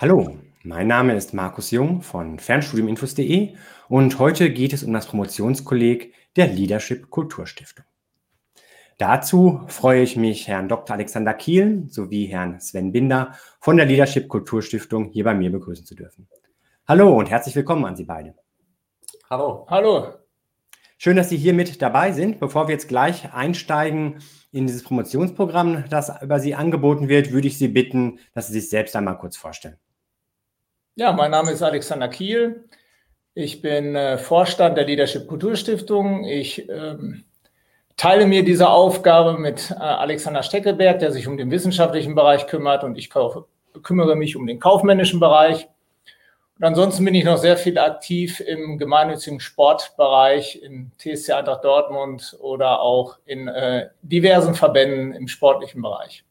Hallo, mein Name ist Markus Jung von Fernstudiuminfos.de und heute geht es um das Promotionskolleg der Leadership Kulturstiftung. Dazu freue ich mich, Herrn Dr. Alexander Kiel sowie Herrn Sven Binder von der Leadership Kulturstiftung hier bei mir begrüßen zu dürfen. Hallo und herzlich willkommen an Sie beide. Hallo. Hallo. Schön, dass Sie hier mit dabei sind. Bevor wir jetzt gleich einsteigen in dieses Promotionsprogramm, das über Sie angeboten wird, würde ich Sie bitten, dass Sie sich selbst einmal kurz vorstellen. Ja, mein Name ist Alexander Kiel. Ich bin äh, Vorstand der Leadership Kulturstiftung. Ich ähm, teile mir diese Aufgabe mit äh, Alexander Steckelberg, der sich um den wissenschaftlichen Bereich kümmert und ich kümmere mich um den kaufmännischen Bereich. Und ansonsten bin ich noch sehr viel aktiv im gemeinnützigen Sportbereich, in TSC Eintracht Dortmund oder auch in äh, diversen Verbänden im sportlichen Bereich.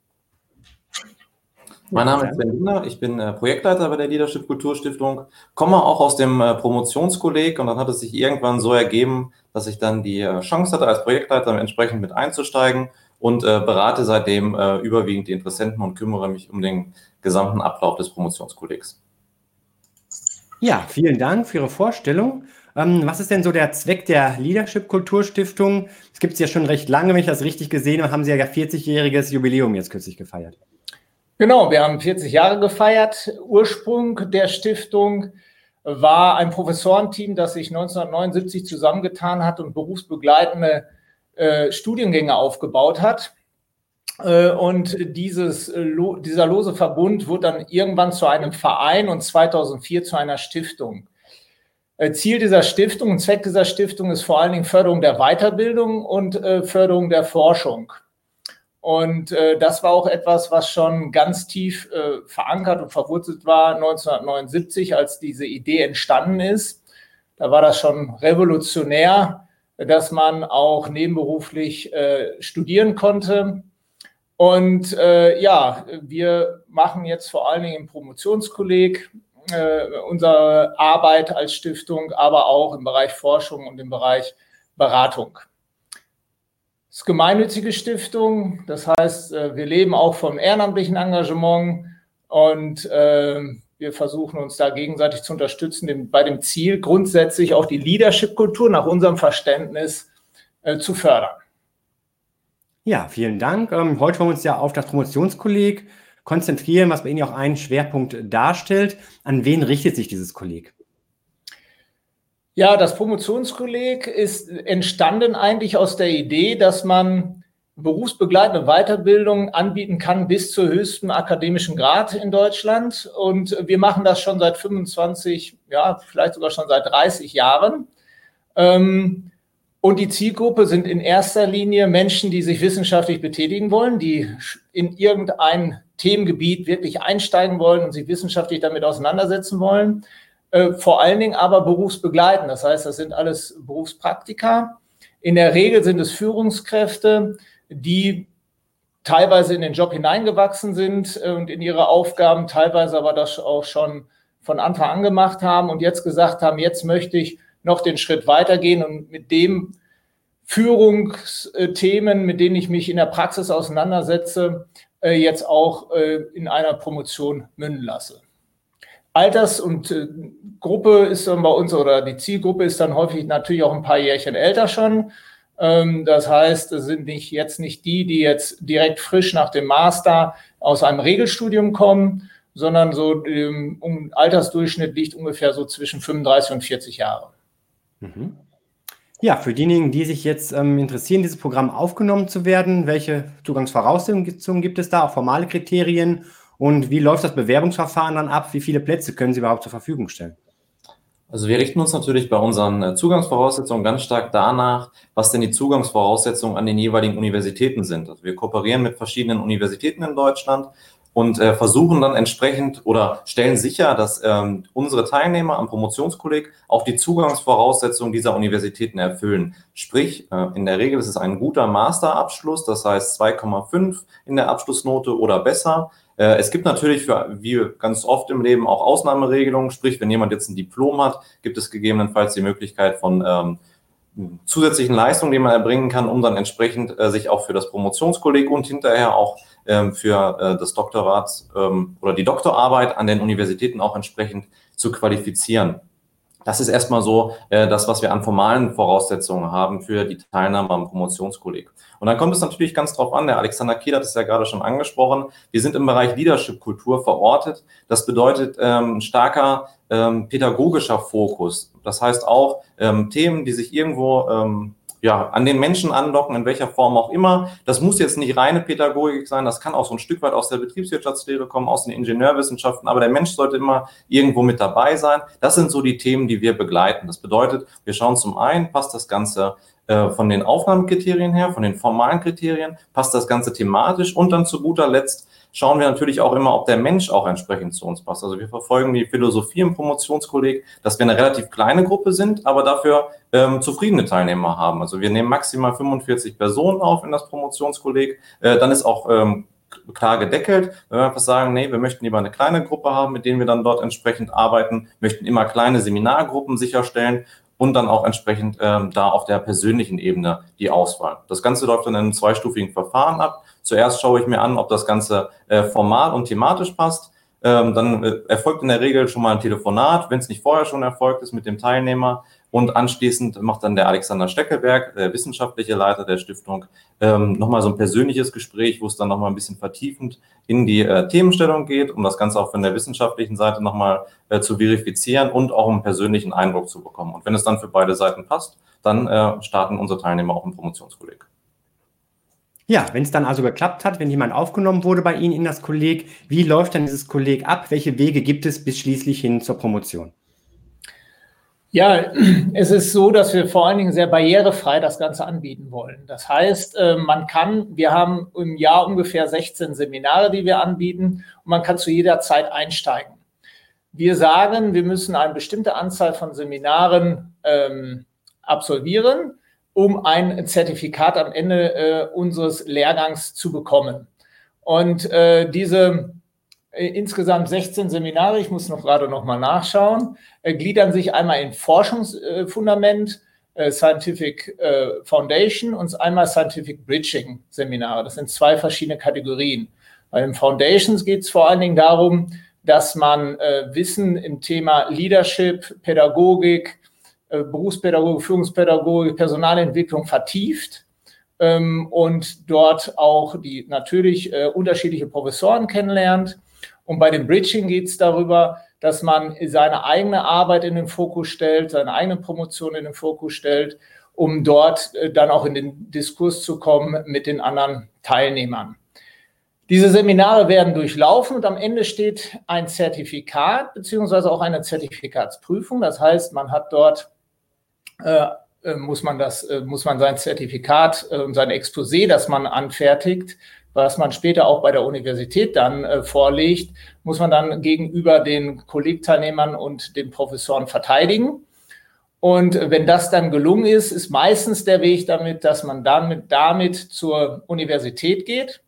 Mein Name ist Sven Lindner, ich bin äh, Projektleiter bei der Leadership Kulturstiftung, komme auch aus dem äh, Promotionskolleg und dann hat es sich irgendwann so ergeben, dass ich dann die äh, Chance hatte, als Projektleiter entsprechend mit einzusteigen und berate seitdem überwiegend die Interessenten und kümmere mich um den gesamten Ablauf des Promotionskollegs. Ja, vielen Dank für Ihre Vorstellung. Ähm, was ist denn so der Zweck der Leadership Kulturstiftung? Es gibt es ja schon recht lange, wenn ich das richtig gesehen habe, haben Sie ja 40-jähriges Jubiläum jetzt kürzlich gefeiert. Genau, wir haben 40 Jahre gefeiert. Ursprung der Stiftung war ein Professorenteam, das sich 1979 zusammengetan hat und berufsbegleitende äh, Studiengänge aufgebaut hat. Äh, und dieses, äh, dieser lose Verbund wurde dann irgendwann zu einem Verein und 2004 zu einer Stiftung. Äh, Ziel dieser Stiftung und Zweck dieser Stiftung ist vor allen Dingen Förderung der Weiterbildung und äh, Förderung der Forschung. Und äh, das war auch etwas, was schon ganz tief äh, verankert und verwurzelt war 1979, als diese Idee entstanden ist. Da war das schon revolutionär, dass man auch nebenberuflich äh, studieren konnte. Und äh, ja, wir machen jetzt vor allen Dingen im Promotionskolleg äh, unsere Arbeit als Stiftung, aber auch im Bereich Forschung und im Bereich Beratung ist gemeinnützige Stiftung. Das heißt, äh, wir leben auch vom ehrenamtlichen Engagement und äh, wir versuchen uns da gegenseitig zu unterstützen, bei dem Ziel, grundsätzlich auch die Leadership-Kultur nach unserem Verständnis äh, zu fördern. Ja, vielen Dank. Ähm, heute wollen wir uns ja auf das Promotionskolleg konzentrieren, was bei Ihnen auch einen Schwerpunkt darstellt. An wen richtet sich dieses Kolleg? Ja, das Promotionskolleg ist entstanden eigentlich aus der Idee, dass man berufsbegleitende Weiterbildung anbieten kann bis zur höchsten akademischen Grad in Deutschland. Und wir machen das schon seit 25, ja, vielleicht sogar schon seit 30 Jahren. Ähm, und die Zielgruppe sind in erster Linie Menschen, die sich wissenschaftlich betätigen wollen, die in irgendein Themengebiet wirklich einsteigen wollen und sich wissenschaftlich damit auseinandersetzen wollen. Äh, vor allen Dingen aber berufsbegleitend. Das heißt, das sind alles Berufspraktika. In der Regel sind es Führungskräfte, die teilweise in den Job hineingewachsen sind und in ihre Aufgaben, teilweise aber das auch schon von Anfang an gemacht haben und jetzt gesagt haben, jetzt möchte ich noch den Schritt weitergehen und mit dem Führungsthemen, mit denen ich mich in der Praxis auseinandersetze, äh, jetzt auch äh, in einer Promotion münden lasse. Alters- und äh, Gruppe ist dann bei uns oder die Zielgruppe ist dann häufig natürlich auch ein paar Jährchen älter schon. Ähm, das heißt, es sind nicht jetzt nicht die, die jetzt direkt frisch nach dem Master aus einem Regelstudium kommen, sondern so ähm, um Altersdurchschnitt liegt ungefähr so zwischen 35 und 40 Jahre. Mhm. Ja, für diejenigen, die sich jetzt ähm, interessieren, dieses Programm aufgenommen zu werden, welche Zugangsvoraussetzungen gibt es da, auch formale Kriterien und wie läuft das Bewerbungsverfahren dann ab? Wie viele Plätze können Sie überhaupt zur Verfügung stellen? Also wir richten uns natürlich bei unseren äh, Zugangsvoraussetzungen ganz stark danach, was denn die Zugangsvoraussetzungen an den jeweiligen Universitäten sind. Also wir kooperieren mit verschiedenen Universitäten in Deutschland und äh, versuchen dann entsprechend oder stellen sicher, dass ähm, unsere Teilnehmer am Promotionskolleg auch die Zugangsvoraussetzungen dieser Universitäten erfüllen. Sprich, äh, in der Regel ist es ein guter Masterabschluss, das heißt 2,5 in der Abschlussnote oder besser. Äh, es gibt natürlich für, wie ganz oft im Leben auch Ausnahmeregelungen, sprich, wenn jemand jetzt ein Diplom hat, gibt es gegebenenfalls die Möglichkeit von ähm, zusätzlichen Leistungen, die man erbringen kann, um dann entsprechend äh, sich auch für das Promotionskolleg und hinterher auch ähm, für äh, das Doktorat ähm, oder die Doktorarbeit an den Universitäten auch entsprechend zu qualifizieren. Das ist erstmal so äh, das, was wir an formalen Voraussetzungen haben für die Teilnahme am Promotionskolleg. Und dann kommt es natürlich ganz drauf an, der Alexander Kiel hat es ja gerade schon angesprochen, wir sind im Bereich Leadership-Kultur verortet. Das bedeutet ähm, starker ähm, pädagogischer Fokus. Das heißt auch ähm, Themen, die sich irgendwo ähm, ja, an den Menschen andocken, in welcher Form auch immer. Das muss jetzt nicht reine Pädagogik sein, das kann auch so ein Stück weit aus der Betriebswirtschaftslehre kommen, aus den Ingenieurwissenschaften, aber der Mensch sollte immer irgendwo mit dabei sein. Das sind so die Themen, die wir begleiten. Das bedeutet, wir schauen zum einen, passt das Ganze äh, von den Aufnahmekriterien her, von den formalen Kriterien, passt das Ganze thematisch und dann zu guter Letzt schauen wir natürlich auch immer, ob der Mensch auch entsprechend zu uns passt. Also wir verfolgen die Philosophie im Promotionskolleg, dass wir eine relativ kleine Gruppe sind, aber dafür ähm, zufriedene Teilnehmer haben. Also wir nehmen maximal 45 Personen auf in das Promotionskolleg. Äh, dann ist auch ähm, klar gedeckelt. Wenn wir einfach sagen, nee, wir möchten lieber eine kleine Gruppe haben, mit denen wir dann dort entsprechend arbeiten, möchten immer kleine Seminargruppen sicherstellen und dann auch entsprechend ähm, da auf der persönlichen Ebene die Auswahl. Das Ganze läuft dann in einem zweistufigen Verfahren ab. Zuerst schaue ich mir an, ob das Ganze äh, formal und thematisch passt. Ähm, dann äh, erfolgt in der Regel schon mal ein Telefonat, wenn es nicht vorher schon erfolgt ist mit dem Teilnehmer. Und anschließend macht dann der Alexander Steckelberg, der wissenschaftliche Leiter der Stiftung, ähm, nochmal so ein persönliches Gespräch, wo es dann nochmal ein bisschen vertiefend in die äh, Themenstellung geht, um das Ganze auch von der wissenschaftlichen Seite nochmal äh, zu verifizieren und auch einen persönlichen Eindruck zu bekommen. Und wenn es dann für beide Seiten passt, dann äh, starten unsere Teilnehmer auch im Promotionskolleg. Ja, wenn es dann also geklappt hat, wenn jemand aufgenommen wurde bei Ihnen in das Kolleg, wie läuft dann dieses Kolleg ab? Welche Wege gibt es bis schließlich hin zur Promotion? Ja, es ist so, dass wir vor allen Dingen sehr barrierefrei das Ganze anbieten wollen. Das heißt, äh, man kann, wir haben im Jahr ungefähr 16 Seminare, die wir anbieten und man kann zu jeder Zeit einsteigen. Wir sagen, wir müssen eine bestimmte Anzahl von Seminaren ähm, absolvieren um ein Zertifikat am Ende äh, unseres Lehrgangs zu bekommen. Und äh, diese insgesamt 16 Seminare, ich muss noch gerade noch mal nachschauen, äh, gliedern sich einmal in Forschungsfundament, äh, Scientific äh, Foundation und einmal Scientific Bridging Seminare. Das sind zwei verschiedene Kategorien. Bei den Foundations geht es vor allen Dingen darum, dass man Wissen im Thema Leadership, Pädagogik, äh, Berufspädagogik, Führungspädagogik, Personalentwicklung vertieft ähm, und dort auch die natürlich äh, unterschiedliche Professoren kennenlernt. Und bei dem Bridging geht es darüber, dass man seine eigene Arbeit in den Fokus stellt, seine eigene Promotion in den Fokus stellt, um dort äh, dann auch in den Diskurs zu kommen mit den anderen Teilnehmern. Diese Seminare werden durchlaufen und am Ende steht ein Zertifikat beziehungsweise auch eine Zertifikatsprüfung. Das heißt, man hat dort äh, äh, muss man das, äh, muss man sein Zertifikat und sein Exposé, das man anfertigt, was man später auch bei der Universität dann äh, vorlegt, muss man dann gegenüber den Kollegteilnehmern und den Professoren verteidigen. Und wenn das dann gelungen ist, ist meistens der Weg damit, dass man damit, damit zur Universität geht.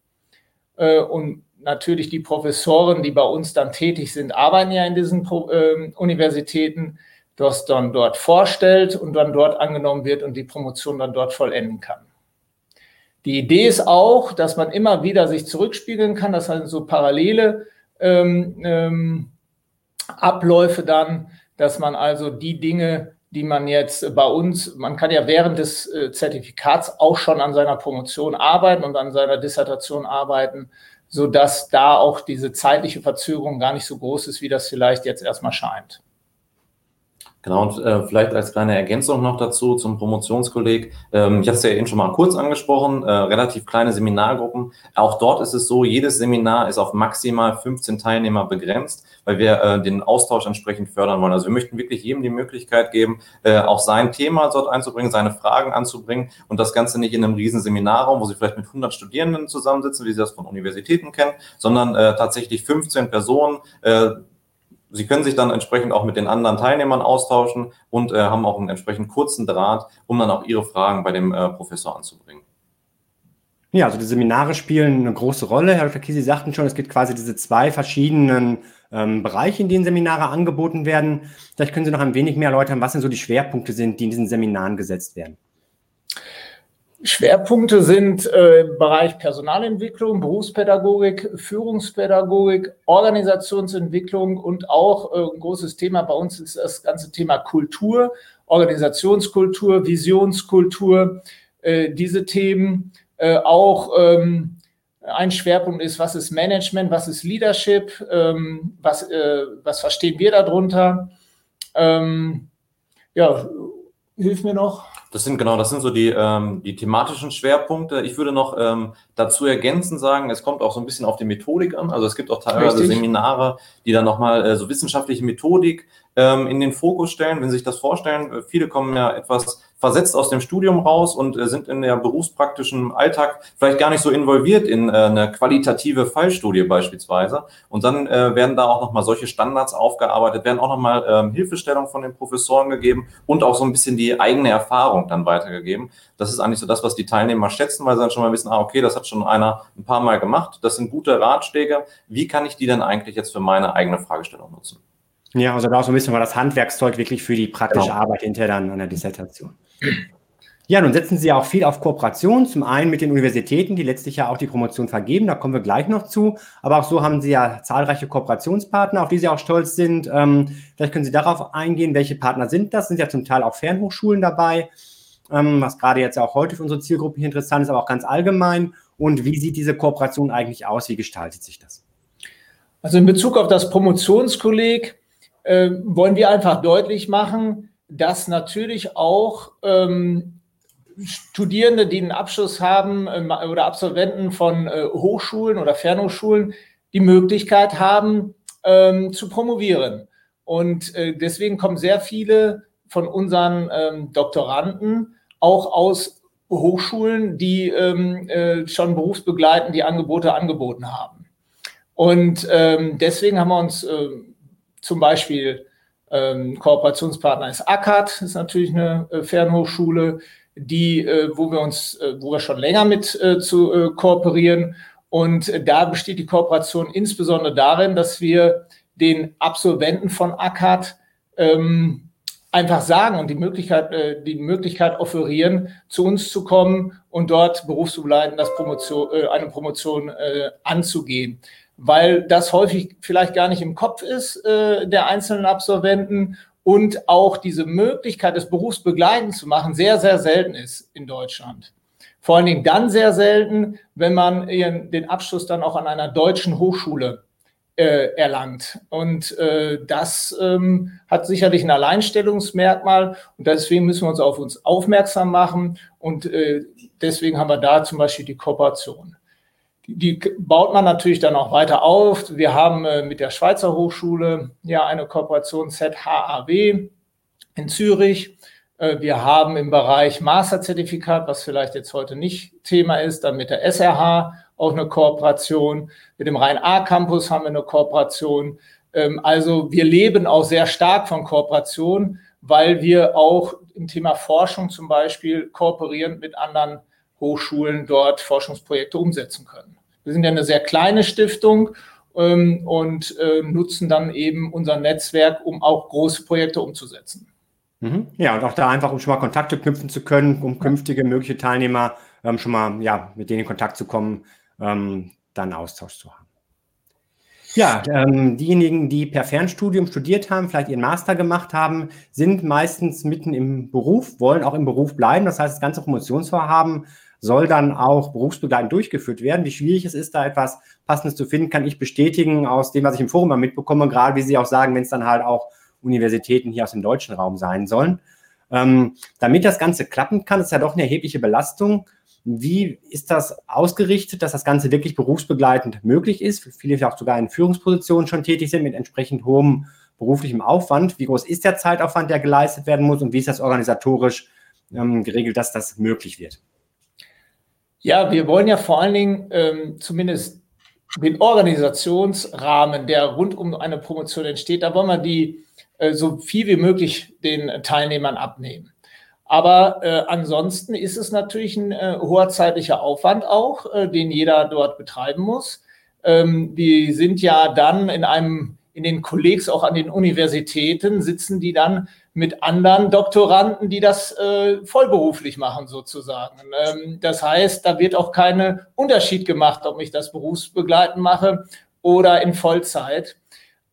Äh, und natürlich die Professoren, die bei uns dann tätig sind, arbeiten ja in diesen Pro äh, Universitäten das dann dort vorstellt und dann dort angenommen wird und die Promotion dann dort vollenden kann. Die Idee ist auch, dass man immer wieder sich zurückspiegeln kann, das sind so parallele ähm, ähm, Abläufe dann, dass man also die Dinge, die man jetzt bei uns, man kann ja während des äh, Zertifikats auch schon an seiner Promotion arbeiten und an seiner Dissertation arbeiten, so dass da auch diese zeitliche Verzögerung gar nicht so groß ist, wie das vielleicht jetzt erstmal scheint. Genau, und äh, vielleicht als kleine Ergänzung noch dazu zum Promotionskolleg. Ähm, ich hatte es ja eben schon mal kurz angesprochen, äh, relativ kleine Seminargruppen. Auch dort ist es so, jedes Seminar ist auf maximal 15 Teilnehmer begrenzt, weil wir äh, den Austausch entsprechend fördern wollen. Also wir möchten wirklich jedem die Möglichkeit geben, äh, auch sein Thema dort einzubringen, seine Fragen anzubringen und das Ganze nicht in einem riesen Seminarraum, wo sie vielleicht mit 100 Studierenden zusammensitzen, wie sie das von Universitäten kennen, sondern äh, tatsächlich 15 Personen, äh, Sie können sich dann entsprechend auch mit den anderen Teilnehmern austauschen und äh, haben auch einen entsprechend kurzen Draht, um dann auch Ihre Fragen bei dem äh, Professor anzubringen. Ja, also die Seminare spielen eine große Rolle. Herr Dr. Sie sagten schon, es gibt quasi diese zwei verschiedenen ähm, Bereiche, in denen Seminare angeboten werden. Vielleicht können Sie noch ein wenig mehr erläutern, was denn so die Schwerpunkte sind, die in diesen Seminaren gesetzt werden. Schwerpunkte sind äh, im Bereich Personalentwicklung, Berufspädagogik, Führungspädagogik, Organisationsentwicklung und auch äh, ein großes Thema bei uns ist das ganze Thema Kultur, Organisationskultur, Visionskultur, äh, diese Themen. Äh, auch ähm, ein Schwerpunkt ist, was ist Management, was ist Leadership, ähm, was, äh, was verstehen wir darunter. Ähm, ja, hilf mir noch. Das sind genau, das sind so die, ähm, die thematischen Schwerpunkte. Ich würde noch ähm, dazu ergänzen sagen, es kommt auch so ein bisschen auf die Methodik an. Also es gibt auch teilweise Richtig. Seminare, die dann nochmal äh, so wissenschaftliche Methodik ähm, in den Fokus stellen. Wenn Sie sich das vorstellen, äh, viele kommen ja etwas versetzt aus dem Studium raus und äh, sind in der berufspraktischen Alltag vielleicht gar nicht so involviert in äh, eine qualitative Fallstudie beispielsweise. Und dann äh, werden da auch nochmal solche Standards aufgearbeitet, werden auch nochmal ähm, Hilfestellung von den Professoren gegeben und auch so ein bisschen die eigene Erfahrung dann weitergegeben. Das ist eigentlich so das, was die Teilnehmer schätzen, weil sie dann schon mal wissen, ah, okay, das hat schon einer ein paar Mal gemacht. Das sind gute Ratschläge. Wie kann ich die denn eigentlich jetzt für meine eigene Fragestellung nutzen? Ja, also da auch so ein bisschen mal das Handwerkszeug wirklich für die praktische genau. Arbeit hinterher dann an der Dissertation. Ja, nun setzen Sie auch viel auf Kooperation, zum einen mit den Universitäten, die letztlich ja auch die Promotion vergeben, da kommen wir gleich noch zu, aber auch so haben Sie ja zahlreiche Kooperationspartner, auf die Sie auch stolz sind. Ähm, vielleicht können Sie darauf eingehen, welche Partner sind das? Sind ja zum Teil auch Fernhochschulen dabei, ähm, was gerade jetzt auch heute für unsere Zielgruppe hier interessant ist, aber auch ganz allgemein. Und wie sieht diese Kooperation eigentlich aus? Wie gestaltet sich das? Also in Bezug auf das Promotionskolleg äh, wollen wir einfach deutlich machen, dass natürlich auch ähm, Studierende, die einen Abschluss haben äh, oder Absolventen von äh, Hochschulen oder Fernhochschulen die Möglichkeit haben, ähm, zu promovieren. Und äh, deswegen kommen sehr viele von unseren ähm, Doktoranden auch aus Hochschulen, die ähm, äh, schon berufsbegleitend die Angebote angeboten haben. Und ähm, deswegen haben wir uns äh, zum Beispiel ähm, Kooperationspartner ist ACAD, ist natürlich eine äh, Fernhochschule, die, äh, wo wir uns, äh, wo wir schon länger mit äh, zu äh, kooperieren. Und äh, da besteht die Kooperation insbesondere darin, dass wir den Absolventen von ACAD ähm, einfach sagen und die Möglichkeit, die Möglichkeit offerieren, zu uns zu kommen und dort berufsbegleitend das Promotion, eine Promotion anzugehen weil das häufig vielleicht gar nicht im Kopf ist äh, der einzelnen Absolventen und auch diese Möglichkeit, das berufsbegleitend zu machen, sehr, sehr selten ist in Deutschland. Vor allen Dingen dann sehr selten, wenn man ihren, den Abschluss dann auch an einer deutschen Hochschule äh, erlangt. Und äh, das ähm, hat sicherlich ein Alleinstellungsmerkmal und deswegen müssen wir uns auf uns aufmerksam machen und äh, deswegen haben wir da zum Beispiel die Kooperation die baut man natürlich dann auch weiter auf. Wir haben äh, mit der Schweizer Hochschule ja eine Kooperation ZHAW in Zürich. Äh, wir haben im Bereich Masterzertifikat, was vielleicht jetzt heute nicht Thema ist, dann mit der SRH auch eine Kooperation. Mit dem Rhein-A-Campus haben wir eine Kooperation. Ähm, also wir leben auch sehr stark von Kooperation, weil wir auch im Thema Forschung zum Beispiel kooperierend mit anderen Hochschulen dort Forschungsprojekte umsetzen können. Wir sind ja eine sehr kleine Stiftung ähm, und äh, nutzen dann eben unser Netzwerk, um auch große Projekte umzusetzen. Mhm. Ja, und auch da einfach, um schon mal Kontakte knüpfen zu können, um künftige mögliche Teilnehmer ähm, schon mal ja, mit denen in Kontakt zu kommen, ähm, dann Austausch zu haben. Ja, ähm, diejenigen, die per Fernstudium studiert haben, vielleicht ihren Master gemacht haben, sind meistens mitten im Beruf, wollen auch im Beruf bleiben. Das heißt, das ganze Promotionsvorhaben soll dann auch berufsbegleitend durchgeführt werden. Wie schwierig es ist, da etwas Passendes zu finden, kann ich bestätigen aus dem, was ich im Forum mal mitbekomme, gerade wie Sie auch sagen, wenn es dann halt auch Universitäten hier aus dem deutschen Raum sein sollen. Ähm, damit das Ganze klappen kann, ist ja doch eine erhebliche Belastung. Wie ist das ausgerichtet, dass das Ganze wirklich berufsbegleitend möglich ist? Viele auch sogar in Führungspositionen schon tätig sind mit entsprechend hohem beruflichem Aufwand. Wie groß ist der Zeitaufwand, der geleistet werden muss und wie ist das organisatorisch ähm, geregelt, dass das möglich wird? Ja, wir wollen ja vor allen Dingen ähm, zumindest den Organisationsrahmen, der rund um eine Promotion entsteht, da wollen wir die äh, so viel wie möglich den Teilnehmern abnehmen. Aber äh, ansonsten ist es natürlich ein äh, hoher zeitlicher Aufwand auch, äh, den jeder dort betreiben muss. Ähm, die sind ja dann in einem, in den Kollegs auch an den Universitäten, sitzen die dann mit anderen Doktoranden, die das äh, vollberuflich machen sozusagen. Ähm, das heißt, da wird auch kein Unterschied gemacht, ob ich das berufsbegleitend mache oder in Vollzeit.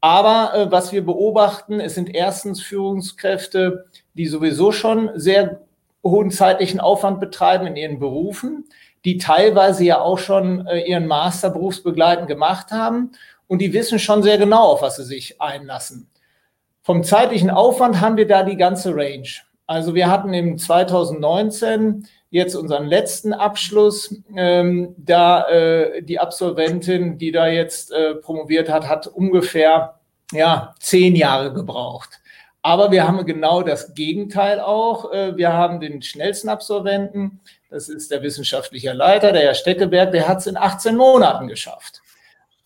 Aber äh, was wir beobachten, es sind erstens Führungskräfte, die sowieso schon sehr hohen zeitlichen Aufwand betreiben in ihren Berufen, die teilweise ja auch schon äh, ihren Master berufsbegleitend gemacht haben und die wissen schon sehr genau, auf was sie sich einlassen. Vom zeitlichen Aufwand haben wir da die ganze Range. Also wir hatten im 2019 jetzt unseren letzten Abschluss. Ähm, da äh, die Absolventin, die da jetzt äh, promoviert hat, hat ungefähr ja, zehn Jahre gebraucht. Aber wir haben genau das Gegenteil auch. Äh, wir haben den schnellsten Absolventen, das ist der wissenschaftliche Leiter, der Herr Steckeberg, der hat es in 18 Monaten geschafft.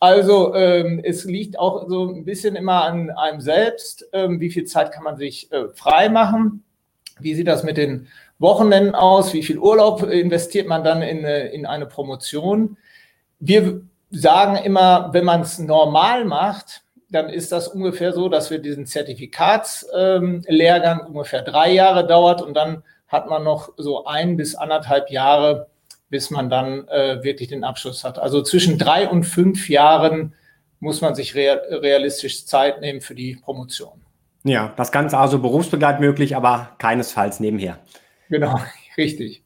Also ähm, es liegt auch so ein bisschen immer an einem selbst, ähm, wie viel Zeit kann man sich äh, frei machen, wie sieht das mit den Wochenenden aus, wie viel Urlaub investiert man dann in, äh, in eine Promotion. Wir sagen immer, wenn man es normal macht, dann ist das ungefähr so, dass wir diesen Zertifikatslehrgang ähm, ungefähr drei Jahre dauert und dann hat man noch so ein bis anderthalb Jahre bis man dann äh, wirklich den Abschluss hat. Also zwischen drei und fünf Jahren muss man sich real, realistisch Zeit nehmen für die Promotion. Ja, das Ganze also berufsbegleitend möglich, aber keinesfalls nebenher. Genau, richtig.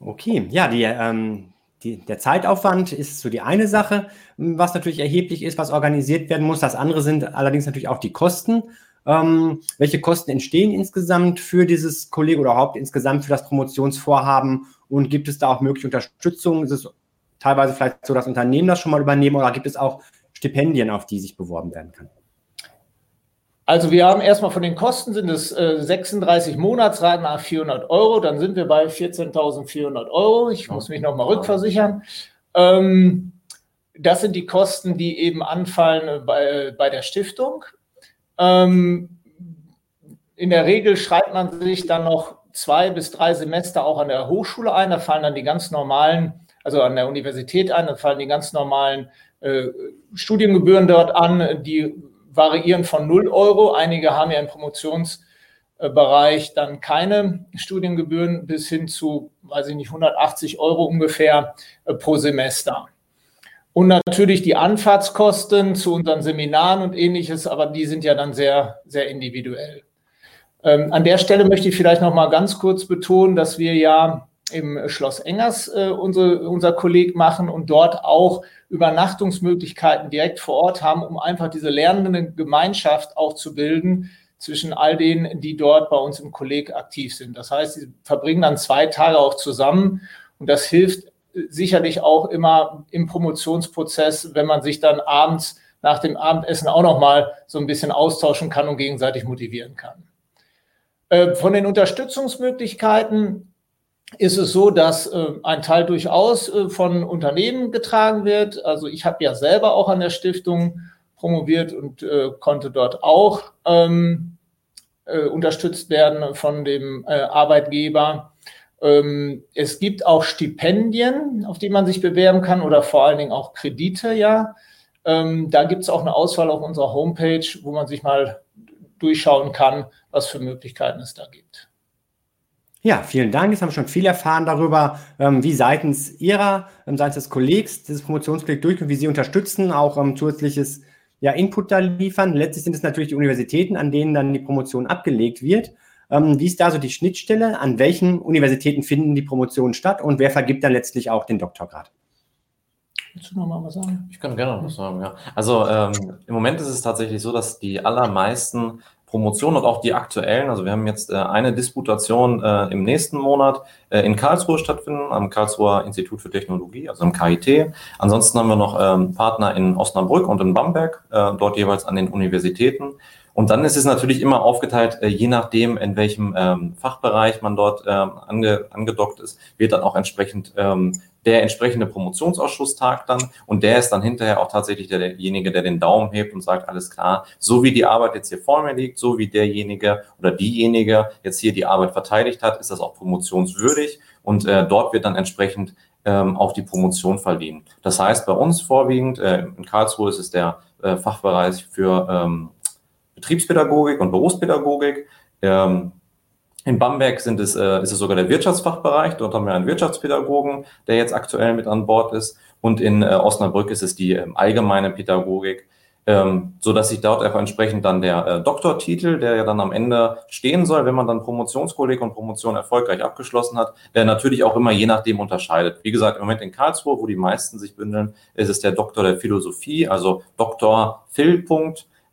Okay, ja, die, ähm, die, der Zeitaufwand ist so die eine Sache, was natürlich erheblich ist, was organisiert werden muss. Das andere sind allerdings natürlich auch die Kosten. Ähm, welche Kosten entstehen insgesamt für dieses Kolleg oder überhaupt insgesamt für das Promotionsvorhaben? Und gibt es da auch mögliche Unterstützung? Ist es teilweise vielleicht so, dass Unternehmen das schon mal übernehmen oder gibt es auch Stipendien, auf die sich beworben werden kann? Also wir haben erstmal von den Kosten sind es äh, 36 Monatsraten nach 400 Euro, dann sind wir bei 14.400 Euro. Ich muss mich nochmal rückversichern. Ähm, das sind die Kosten, die eben anfallen bei, bei der Stiftung. Ähm, in der Regel schreibt man sich dann noch zwei bis drei Semester auch an der Hochschule ein. Da fallen dann die ganz normalen, also an der Universität ein, da fallen die ganz normalen äh, Studiengebühren dort an. Die variieren von 0 Euro. Einige haben ja im Promotionsbereich dann keine Studiengebühren bis hin zu, weiß ich nicht, 180 Euro ungefähr äh, pro Semester. Und natürlich die Anfahrtskosten zu unseren Seminaren und ähnliches, aber die sind ja dann sehr, sehr individuell. Ähm, an der Stelle möchte ich vielleicht noch mal ganz kurz betonen, dass wir ja im Schloss Engers äh, unsere, unser Kolleg machen und dort auch Übernachtungsmöglichkeiten direkt vor Ort haben, um einfach diese lernende Gemeinschaft auch zu bilden zwischen all denen, die dort bei uns im Kolleg aktiv sind. Das heißt, sie verbringen dann zwei Tage auch zusammen und das hilft sicherlich auch immer im Promotionsprozess, wenn man sich dann abends nach dem Abendessen auch noch mal so ein bisschen austauschen kann und gegenseitig motivieren kann. Äh, von den Unterstützungsmöglichkeiten ist es so, dass äh, ein Teil durchaus äh, von Unternehmen getragen wird. Also ich habe ja selber auch an der Stiftung promoviert und konnte dort auch ähm, unterstützt werden von dem Arbeitgeber. Ähm, es gibt auch Stipendien, auf die man sich bewerben kann oder vor allen Dingen auch Kredite, ja. Ähm, da gibt es auch eine Auswahl auf unserer Homepage, wo man sich mal durchschauen kann, was für Möglichkeiten es da gibt. Ja, vielen Dank. Jetzt haben wir schon viel erfahren darüber, ähm, wie seitens Ihrer, seitens des Kollegs, dieses Promotionskolleg durchgeht, wie Sie unterstützen, auch zusätzliches ja, Input da liefern. Letztlich sind es natürlich die Universitäten, an denen dann die Promotion abgelegt wird. Ähm, wie ist da so die Schnittstelle? An welchen Universitäten finden die Promotionen statt und wer vergibt dann letztlich auch den Doktorgrad? Willst du nochmal was sagen? Ich kann gerne noch was sagen, ja. Also ähm, im Moment ist es tatsächlich so, dass die allermeisten Promotionen und auch die aktuellen, also wir haben jetzt äh, eine Disputation äh, im nächsten Monat äh, in Karlsruhe stattfinden, am Karlsruher Institut für Technologie, also im KIT. Ansonsten haben wir noch ähm, Partner in Osnabrück und in Bamberg, äh, dort jeweils an den Universitäten. Und dann ist es natürlich immer aufgeteilt, äh, je nachdem, in welchem ähm, Fachbereich man dort ähm, ange, angedockt ist, wird dann auch entsprechend ähm, der entsprechende Promotionsausschuss tagt dann und der ist dann hinterher auch tatsächlich der, derjenige, der den Daumen hebt und sagt, alles klar, so wie die Arbeit jetzt hier vor mir liegt, so wie derjenige oder diejenige jetzt hier die Arbeit verteidigt hat, ist das auch promotionswürdig und äh, dort wird dann entsprechend ähm, auch die Promotion verliehen. Das heißt, bei uns vorwiegend, äh, in Karlsruhe ist es der äh, Fachbereich für ähm, Betriebspädagogik und Berufspädagogik. Ähm, in Bamberg sind es, äh, ist es sogar der Wirtschaftsfachbereich. Dort haben wir einen Wirtschaftspädagogen, der jetzt aktuell mit an Bord ist. Und in äh, Osnabrück ist es die äh, allgemeine Pädagogik, ähm, so dass sich dort auch entsprechend dann der äh, Doktortitel, der ja dann am Ende stehen soll, wenn man dann Promotionskolleg und Promotion erfolgreich abgeschlossen hat, der natürlich auch immer je nachdem unterscheidet. Wie gesagt, im Moment in Karlsruhe, wo die meisten sich bündeln, ist es der Doktor der Philosophie, also Doktor Phil.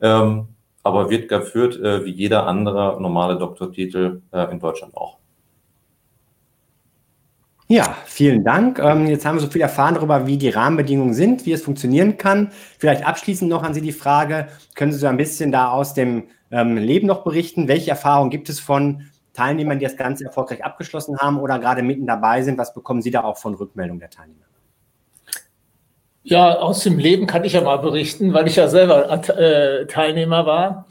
Ähm, aber wird geführt äh, wie jeder andere normale Doktortitel äh, in Deutschland auch. Ja, vielen Dank. Ähm, jetzt haben wir so viel erfahren darüber, wie die Rahmenbedingungen sind, wie es funktionieren kann. Vielleicht abschließend noch an Sie die Frage, können Sie so ein bisschen da aus dem ähm, Leben noch berichten? Welche Erfahrungen gibt es von Teilnehmern, die das Ganze erfolgreich abgeschlossen haben oder gerade mitten dabei sind? Was bekommen Sie da auch von Rückmeldung der Teilnehmer? Ja, aus dem Leben kann ich ja mal berichten, weil ich ja selber äh, Teilnehmer war.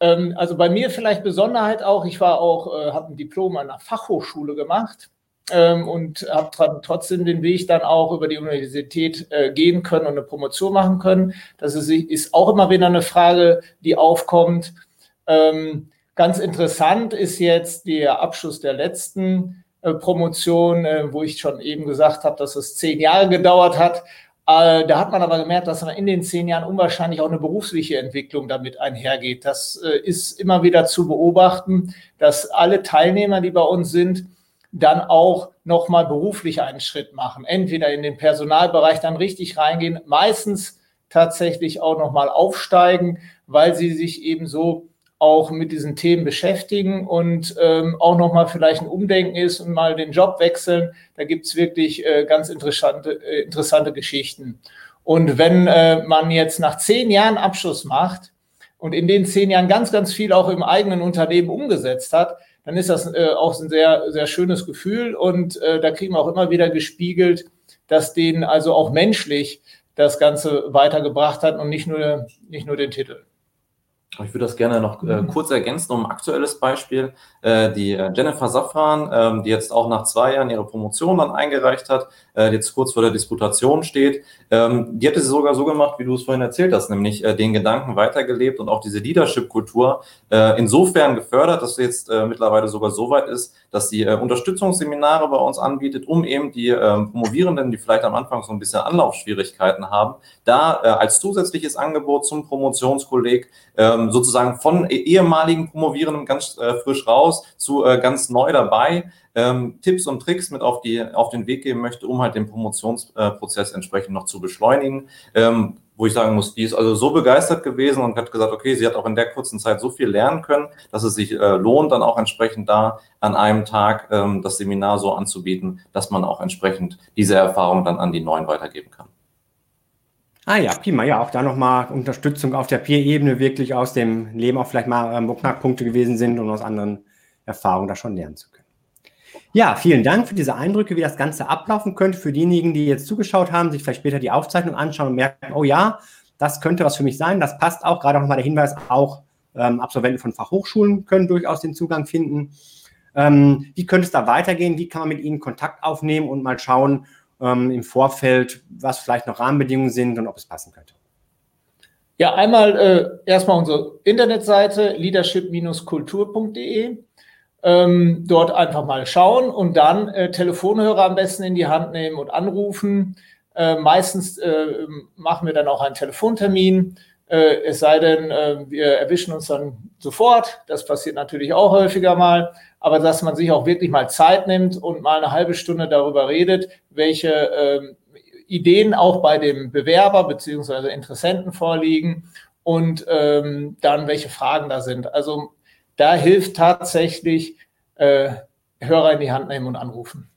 Ähm, also bei mir vielleicht Besonderheit auch, ich war auch, äh, habe ein Diplom an einer Fachhochschule gemacht ähm, und habe trotzdem den Weg dann auch über die Universität äh, gehen können und eine Promotion machen können. Das ist, ist auch immer wieder eine Frage, die aufkommt. Ähm, ganz interessant ist jetzt der Abschluss der letzten äh, Promotion, äh, wo ich schon eben gesagt habe, dass es zehn Jahre gedauert hat. Äh, da hat man aber gemerkt, dass in den zehn Jahren unwahrscheinlich auch eine berufliche Entwicklung damit einhergeht. Das äh, ist immer wieder zu beobachten, dass alle Teilnehmer, die bei uns sind, dann auch nochmal beruflich einen Schritt machen. Entweder in den Personalbereich dann richtig reingehen, meistens tatsächlich auch nochmal aufsteigen, weil sie sich eben so auch mit diesen Themen beschäftigen und ähm, auch nochmal vielleicht ein Umdenken ist und mal den Job wechseln. Da gibt's wirklich äh, ganz interessante, äh, interessante Geschichten. Und wenn äh, man jetzt nach zehn Jahren Abschluss macht und in den zehn Jahren ganz, ganz viel auch im eigenen Unternehmen umgesetzt hat, dann ist das äh, auch ein sehr, sehr schönes Gefühl. Und äh, da kriegen wir auch immer wieder gespiegelt, dass denen also auch menschlich das Ganze weitergebracht hat und nicht nur, nicht nur den Titel. Ich würde das gerne noch äh, mhm. kurz ergänzen um ein aktuelles Beispiel. Äh, die äh, Jennifer Safran, ähm, die jetzt auch nach zwei Jahren ihre Promotion dann eingereicht hat, äh, jetzt kurz vor der Disputation steht, ähm, die hat es sogar so gemacht, wie du es vorhin erzählt hast, nämlich äh, den Gedanken weitergelebt und auch diese Leadership-Kultur äh, insofern gefördert, dass sie jetzt äh, mittlerweile sogar so weit ist, dass sie äh, Unterstützungsseminare bei uns anbietet, um eben die äh, Promovierenden, die vielleicht am Anfang so ein bisschen Anlaufschwierigkeiten haben, da äh, als zusätzliches Angebot zum Promotionskolleg äh, ähm, sozusagen von ehemaligen Promovierenden ganz äh, frisch raus zu äh, ganz neu dabei ähm, Tipps und Tricks mit auf, die, auf den Weg geben möchte, um halt den Promotionsprozess entsprechend noch zu beschleunigen. Ähm, wo ich sagen muss, die ist also so begeistert gewesen und hat gesagt, okay, sie hat auch in der kurzen Zeit so viel lernen können, dass es sich äh, lohnt, dann auch entsprechend da an einem Tag ähm, das Seminar so anzubieten, dass man auch entsprechend diese Erfahrung dann an die Neuen weitergeben kann. Ah ja, prima. Ja, auch da nochmal Unterstützung auf der Peer-Ebene wirklich aus dem Leben auch vielleicht mal ähm, wo Knackpunkte gewesen sind und aus anderen Erfahrungen da schon lernen zu können. Ja, vielen Dank für diese Eindrücke, wie das Ganze ablaufen könnte. Für diejenigen, die jetzt zugeschaut haben, sich vielleicht später die Aufzeichnung anschauen und merken, oh ja, das könnte was für mich sein, das passt auch. Gerade auch nochmal der Hinweis, auch ähm, Absolventen von Fachhochschulen können durchaus den Zugang finden. Ähm, wie könnte es da weitergehen? Wie kann man mit Ihnen Kontakt aufnehmen und mal schauen, ähm, im Vorfeld, was vielleicht noch Rahmenbedingungen sind und ob es passen könnte? Ja, einmal äh, erstmal unsere Internetseite leadership-kultur.de. Ähm, dort einfach mal schauen und dann äh, Telefonhörer am besten in die Hand nehmen und anrufen. Äh, meistens äh, machen wir dann auch einen Telefontermin. Äh, es sei denn, äh, wir erwischen uns dann sofort. Das passiert natürlich auch häufiger mal aber dass man sich auch wirklich mal Zeit nimmt und mal eine halbe Stunde darüber redet, welche ähm, Ideen auch bei dem Bewerber beziehungsweise Interessenten vorliegen und ähm, dann welche Fragen da sind. Also da hilft tatsächlich äh, Hörer in die Hand nehmen und anrufen.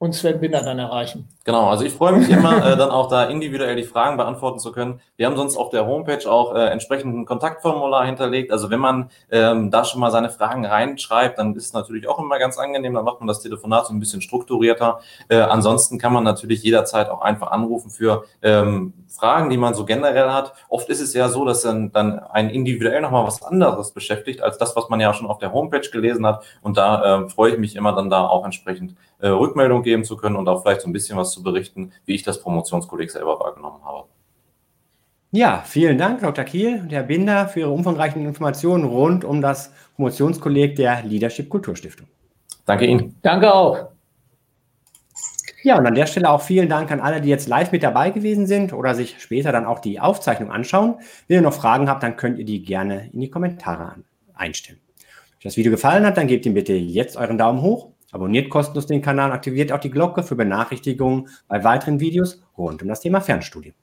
Und Sven Binder dann erreichen. Genau, also ich freue mich immer, äh, dann auch da individuell die Fragen beantworten zu können. Wir haben sonst auf der Homepage auch äh, entsprechend ein Kontaktformular hinterlegt. Also wenn man ähm, da schon mal seine Fragen reinschreibt, dann ist es natürlich auch immer ganz angenehm. Dann macht man das Telefonat so ein bisschen strukturierter. Äh, ansonsten kann man natürlich jederzeit auch einfach anrufen für ähm, Fragen, die man so generell hat. Oft ist es ja so, dass dann, dann ein individuell nochmal was anderes beschäftigt, als das, was man ja schon auf der Homepage gelesen hat. Und da äh, freue ich mich immer dann da auch entsprechend äh, Rückmeldung geben zu können und auch vielleicht so ein bisschen was zu berichten, wie ich das Promotionskolleg selber wahrgenommen habe. Ja, vielen Dank, Dr. Kiel und Herr Binder, für Ihre umfangreichen Informationen rund um das Promotionskolleg der Leadership Kulturstiftung. Danke Ihnen. Danke auch. Ja, und an der Stelle auch vielen Dank an alle, die jetzt live mit dabei gewesen sind oder sich später dann auch die Aufzeichnung anschauen. Wenn ihr noch Fragen habt, dann könnt ihr die gerne in die Kommentare einstellen. Wenn euch das Video gefallen hat, dann gebt ihm bitte jetzt euren Daumen hoch, abonniert kostenlos den Kanal aktiviert auch die Glocke für Benachrichtigungen bei weiteren Videos rund um das Thema Fernstudium.